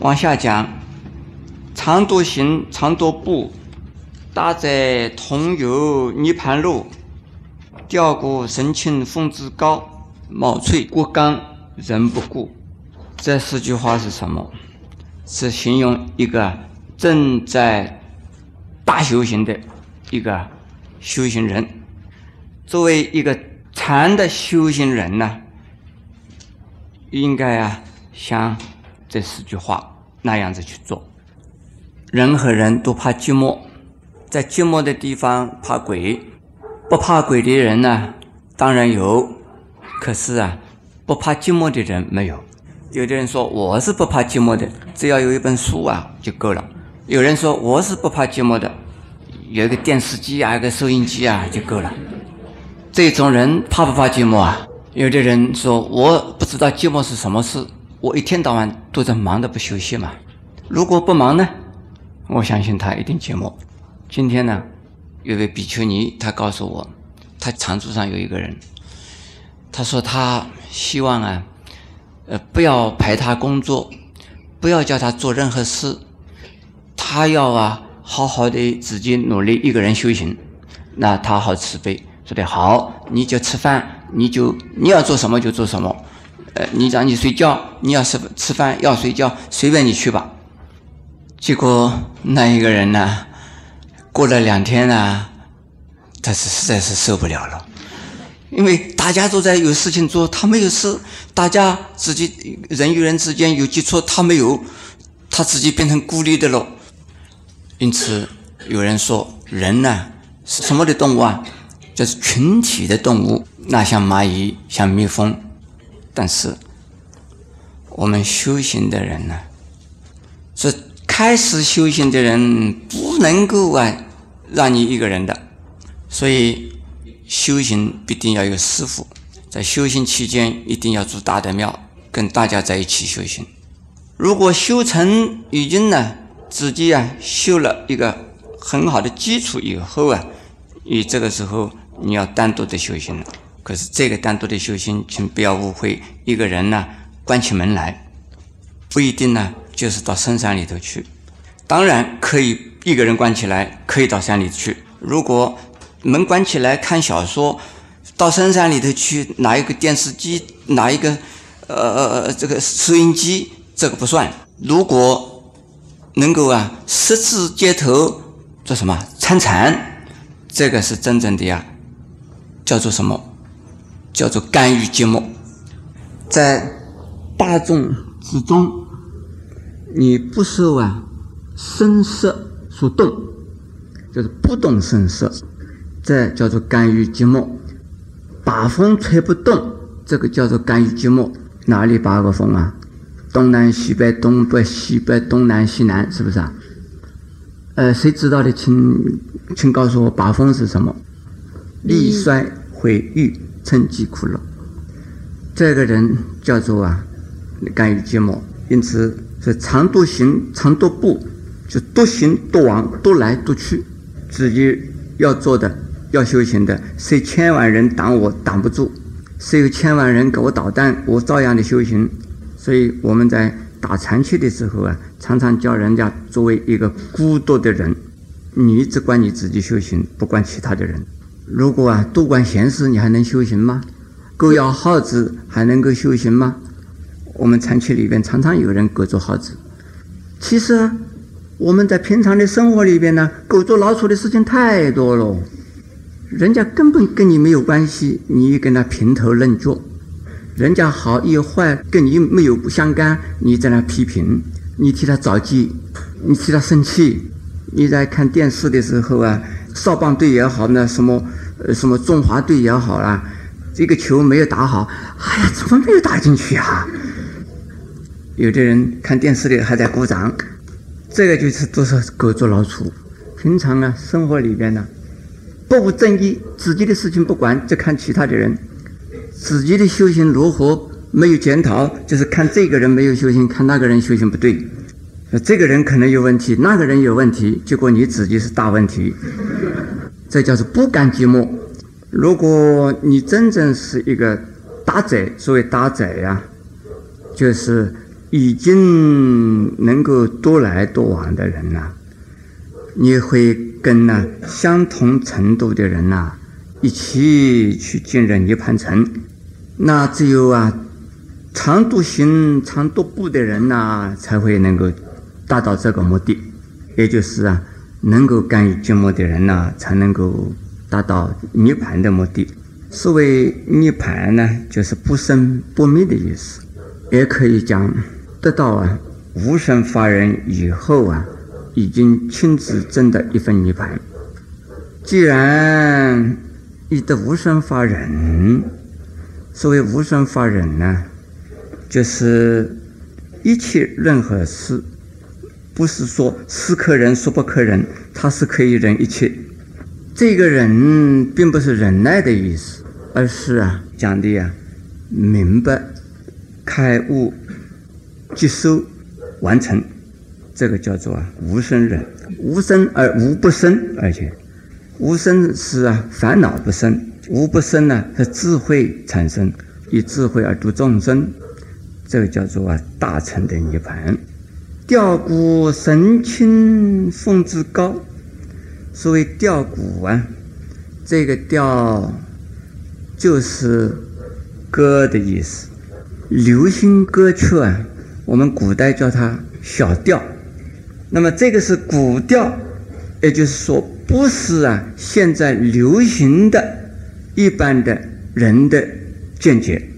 往下讲，常多行，常多步，大在同游泥盘路，吊过神清风姿高，毛翠骨刚人不顾。这四句话是什么？是形容一个正在大修行的一个修行人。作为一个禅的修行人呢，应该啊像这四句话那样子去做。人和人都怕寂寞，在寂寞的地方怕鬼，不怕鬼的人呢，当然有，可是啊，不怕寂寞的人没有。有的人说我是不怕寂寞的，只要有一本书啊就够了。有人说我是不怕寂寞的，有一个电视机啊，一个收音机啊就够了。这种人怕不怕寂寞啊？有的人说我不知道寂寞是什么事，我一天到晚都在忙的不休息嘛。如果不忙呢，我相信他一定寂寞。今天呢，有位比丘尼，他告诉我，他长住上有一个人，他说他希望啊。呃，不要排他工作，不要叫他做任何事，他要啊好好的自己努力一个人修行，那他好慈悲，说的好，你就吃饭，你就你要做什么就做什么，呃，你让你睡觉，你要吃吃饭要睡觉，随便你去吧。结果那一个人呢，过了两天呢，他是实在是受不了了。因为大家都在有事情做，他没有事；大家自己人与人之间有接触，他没有，他自己变成孤立的了。因此，有人说，人呢是什么的动物啊？就是群体的动物，那像蚂蚁，像蜜蜂。但是，我们修行的人呢，是开始修行的人不能够啊让你一个人的，所以。修行必定要有师傅，在修行期间一定要住大的庙，跟大家在一起修行。如果修成已经呢，自己啊修了一个很好的基础以后啊，你这个时候你要单独的修行了。可是这个单独的修行，请不要误会，一个人呢关起门来，不一定呢就是到深山里头去。当然可以一个人关起来，可以到山里去。如果门关起来看小说，到深山里头去拿一个电视机，拿一个呃这个收音机，这个不算。如果能够啊，十字街头做什么参禅，这个是真正的呀，叫做什么？叫做甘于寂寞，在大众之中，你不受啊声色所动，就是不动声色。这叫做甘于寂寞，把风吹不动，这个叫做甘于寂寞。哪里把个风啊？东南西北，东北西北，东南西南，是不是啊？呃，谁知道的，请请告诉我，把风是什么？力衰毁誉，趁机苦乐。这个人叫做啊，甘于寂寞。因此，是常多行，常多步，就多行多往，多来多去，自己要做的。要修行的，虽千万人挡我挡不住，虽有千万人给我捣蛋，我照样的修行。所以我们在打禅期的时候啊，常常叫人家作为一个孤独的人，你只管你自己修行，不管其他的人。如果啊多管闲事，你还能修行吗？狗咬耗子还能够修行吗？我们禅期里边常常有人狗捉耗子。其实，我们在平常的生活里边呢，狗捉老鼠的事情太多了。人家根本跟你没有关系，你跟他评头论足，人家好与坏跟你没有不相干，你在那批评，你替他着急，你替他生气。你在看电视的时候啊，少棒队也好，那什么呃什么中华队也好啦，这个球没有打好，哎呀，怎么没有打进去啊？有的人看电视里还在鼓掌，这个就是都是狗捉老鼠。平常啊，生活里边呢。不务正业，自己的事情不管，就看其他的人。自己的修行如何没有检讨，就是看这个人没有修行，看那个人修行不对。这个人可能有问题，那个人有问题，结果你自己是大问题。这叫做不甘寂寞。如果你真正是一个大宅，所谓大宅呀，就是已经能。够多来多往的人呐，你会跟那相同程度的人呐一起去进入涅槃城。那只有啊，常独行、常独步的人呐，才会能够达到这个目的。也就是啊，能够干预寂寞的人呢，才能够达到涅盘的目的。所谓涅盘呢，就是不生不灭的意思，也可以讲得到啊无生法忍以后啊，已经亲自证的一份涅盘。既然已得无生法忍，所谓无生法忍呢，就是一切任何事，不是说是可忍，说不可忍，他是可以忍一切。这个忍并不是忍耐的意思。而是啊，讲的呀，明白、开悟、接受、完成，这个叫做啊无生忍，无生而无不生，而且无生是啊烦恼不生，无不生呢是智慧产生，以智慧而度众生，这个叫做啊大乘的涅盘。吊古神清风之高，所谓吊古啊，这个吊。就是歌的意思，流行歌曲啊，我们古代叫它小调。那么这个是古调，也就是说不是啊现在流行的一般的人的见解。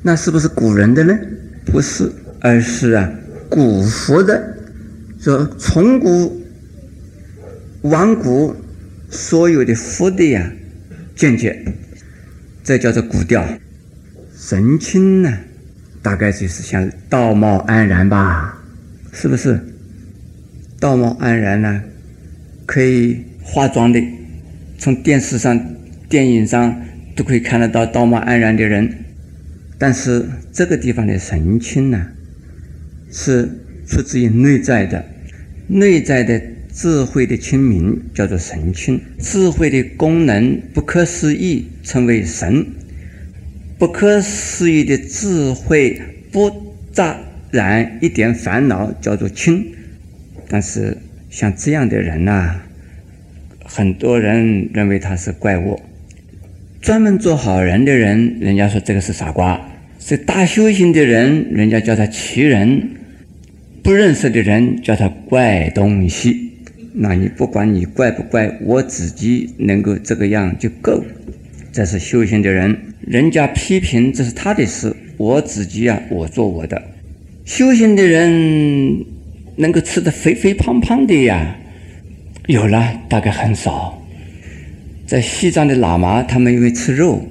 那是不是古人的呢？不是，而是啊古佛的，说从古往古所有的佛的呀见解。这叫做古调，神清呢，大概就是像道貌岸然吧，是不是？道貌岸然呢，可以化妆的，从电视上、电影上都可以看得到道貌岸然的人。但是这个地方的神清呢，是出自于内在的，内在的智慧的清明叫做神清，智慧的功能不可思议。称为神，不可思议的智慧，不杂染一点烦恼，叫做清。但是像这样的人呐，很多人认为他是怪物。专门做好人的人，人家说这个是傻瓜；这大修行的人，人家叫他奇人；不认识的人叫他怪东西。那你不管你怪不怪，我自己能够这个样就够。这是修行的人，人家批评这是他的事，我自己啊，我做我的。修行的人能够吃得肥肥胖胖的呀，有了，大概很少。在西藏的喇嘛，他们因为吃肉，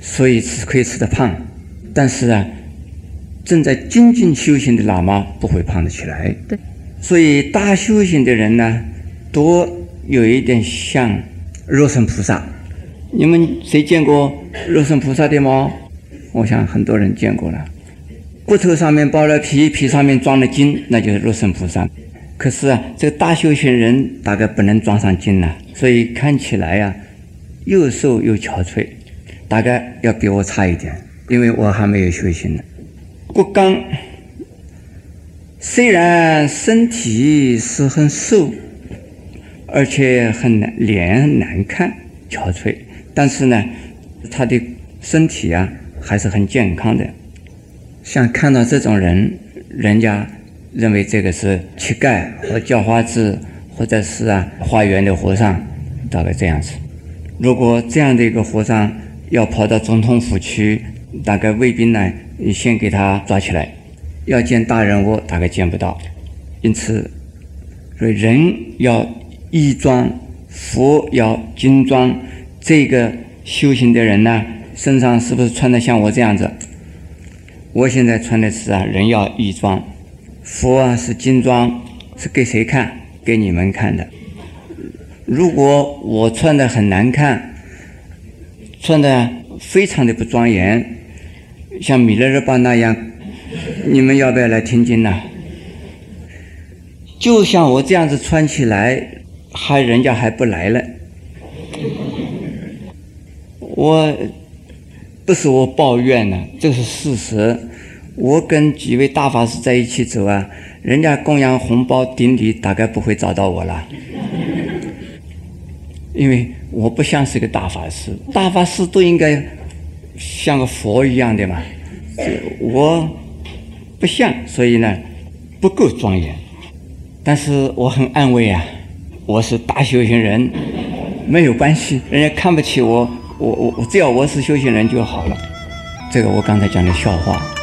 所以吃可以吃得胖。但是啊，正在精进修行的喇嘛不会胖得起来。对，所以大修行的人呢，多有一点像肉身菩萨。你们谁见过肉身菩萨的吗？我想很多人见过了。骨头上面包了皮，皮上面装了筋，那就是肉身菩萨。可是啊，这个大修行人大概不能装上筋了，所以看起来呀，又瘦又憔悴，大概要比我差一点，因为我还没有修行呢。骨刚虽然身体是很瘦，而且很难脸很难看，憔悴。但是呢，他的身体啊还是很健康的。像看到这种人，人家认为这个是乞丐或叫花子，或者是啊化缘的和尚，大概这样子。如果这样的一个和尚要跑到总统府去，大概卫兵呢先给他抓起来。要见大人物，大概见不到。因此，所以人要衣装，佛要金装。这个修行的人呢，身上是不是穿的像我这样子？我现在穿的是啊，人要衣装，佛啊是金装，是给谁看？给你们看的。如果我穿的很难看，穿的非常的不庄严，像米勒日巴那样，你们要不要来听经呢？就像我这样子穿起来，还人家还不来了。我不是我抱怨呢，这是事实。我跟几位大法师在一起走啊，人家供养红包顶礼，大概不会找到我了，因为我不像是个大法师，大法师都应该像个佛一样的嘛，我不像，所以呢不够庄严，但是我很安慰啊，我是大修行人，没有关系，人家看不起我，我我我只要我是修行人就好了，这个我刚才讲的笑话。